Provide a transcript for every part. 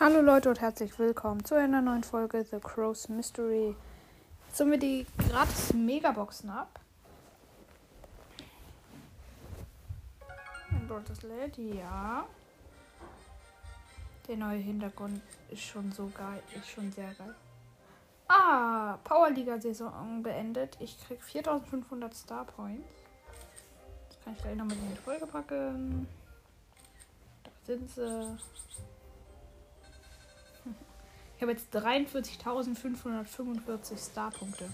Hallo Leute und herzlich willkommen zu einer neuen Folge The Crow's Mystery. Jetzt haben wir die gratis Megaboxen ab. Mein Brot ist lädt, ja. Der neue Hintergrund ist schon so geil, ist schon sehr geil. Ah, Powerliga-Saison beendet. Ich krieg 4500 Star Points. Das kann ich gleich noch mit in die Folge packen. Da sind sie. Ich habe jetzt 43.545 Starpunkte.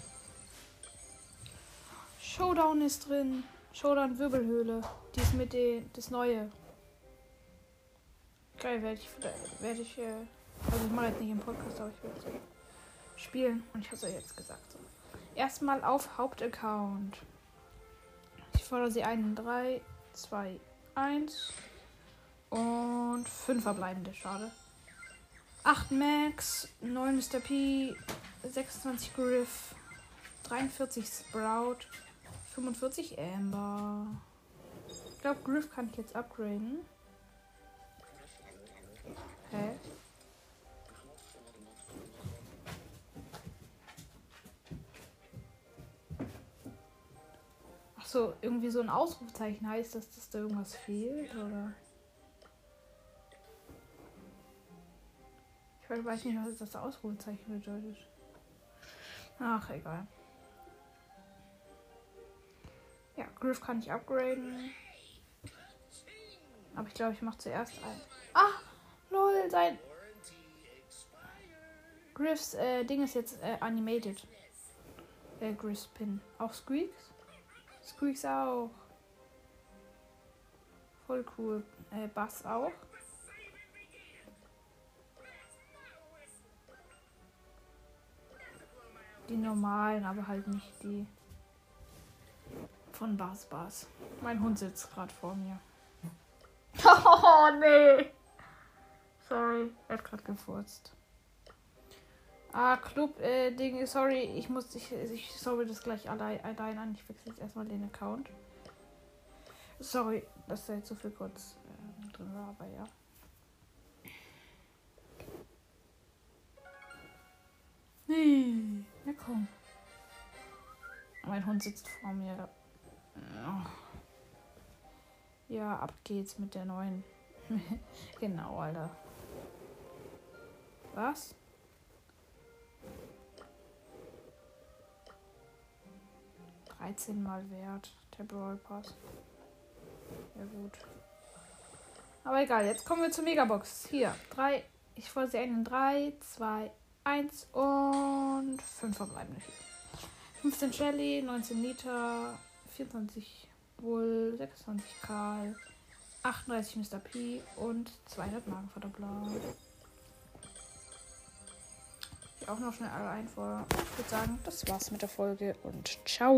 Showdown ist drin. Showdown Wirbelhöhle. Die ist mit den, das neue. Geil, werde ich, werde ich, äh, also ich mache jetzt nicht im Podcast, aber ich werde so spielen. Und ich habe es ja jetzt gesagt. So. Erstmal auf Hauptaccount. Ich fordere sie ein in 3, 2, 1 und 5 verbleibende. Schade. 8 Max, 9 Mr. P, 26 Griff, 43 Sprout, 45 Amber. Ich glaube, Griff kann ich jetzt upgraden. Hä? Ach so, irgendwie so ein Ausrufzeichen heißt das, dass da irgendwas fehlt, oder? Ich weiß nicht, was das Ausrufezeichen bedeutet. Ach, egal. Ja, Griff kann ich upgraden. Aber ich glaube, ich mache zuerst ein. Ah! Lol, sein. Griffs äh, Ding ist jetzt äh, animated. Äh, Griffs Pin. Auch Squeaks? Squeaks auch. Voll cool. Äh, Bass auch. Die normalen, aber halt nicht die von Bas Bas. Mein Hund sitzt gerade vor mir. Oh nee. Sorry, er hat gerade gefurzt. Ah, Club äh, sorry, ich muss ich, ich sorry das gleich allein, allein an. Ich wechsle jetzt erstmal den Account. Sorry, dass da jetzt so viel kurz äh, drin war, aber ja. Mein Hund sitzt vor mir. Ja, ab geht's mit der neuen. genau, Alter. Was? Mal wert, der Brawl Pass. Ja gut. Aber egal, jetzt kommen wir zur Megabox. Hier, drei. Ich wollte sie einen. Drei, zwei, 1 und 5 verbleibende. 15 Shelly, 19 Liter, 24 Bull, 26 Karl, 38 Mr. P und 200 Magenverdoppler. Ich auch noch schnell alle einfordern. Ich würde sagen, das war's mit der Folge und ciao.